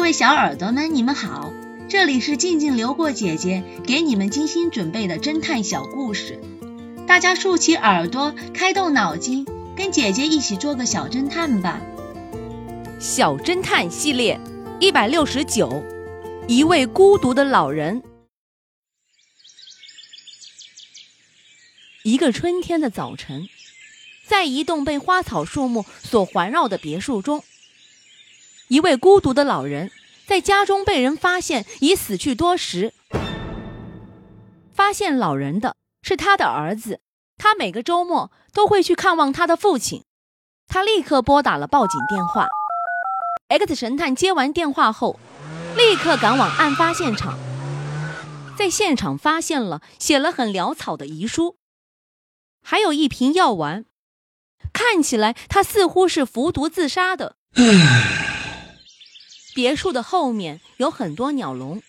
各位小耳朵们，你们好，这里是静静流过姐姐给你们精心准备的侦探小故事，大家竖起耳朵，开动脑筋，跟姐姐一起做个小侦探吧。小侦探系列一百六十九，一位孤独的老人。一个春天的早晨，在一栋被花草树木所环绕的别墅中。一位孤独的老人在家中被人发现已死去多时。发现老人的是他的儿子，他每个周末都会去看望他的父亲。他立刻拨打了报警电话。X 神探接完电话后，立刻赶往案发现场，在现场发现了写了很潦草的遗书，还有一瓶药丸，看起来他似乎是服毒自杀的。别墅的后面有很多鸟笼，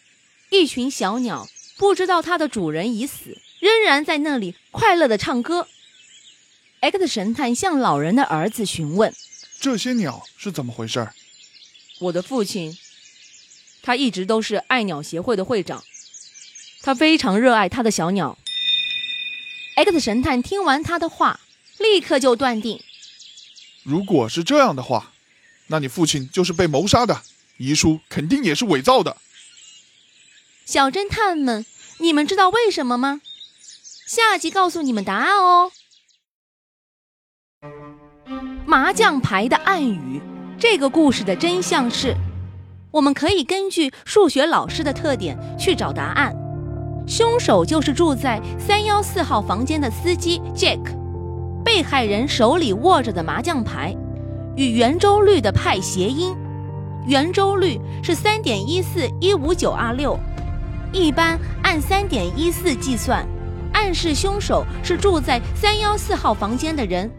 一群小鸟不知道它的主人已死，仍然在那里快乐的唱歌。X 神探向老人的儿子询问：“这些鸟是怎么回事？”我的父亲，他一直都是爱鸟协会的会长，他非常热爱他的小鸟。X 神探听完他的话，立刻就断定：如果是这样的话，那你父亲就是被谋杀的。遗书肯定也是伪造的。小侦探们，你们知道为什么吗？下集告诉你们答案哦。麻将牌的暗语，这个故事的真相是：我们可以根据数学老师的特点去找答案。凶手就是住在三幺四号房间的司机 Jack。被害人手里握着的麻将牌，与圆周率的派谐音。圆周率是三点一四一五九二六，一般按三点一四计算，暗示凶手是住在三幺四号房间的人。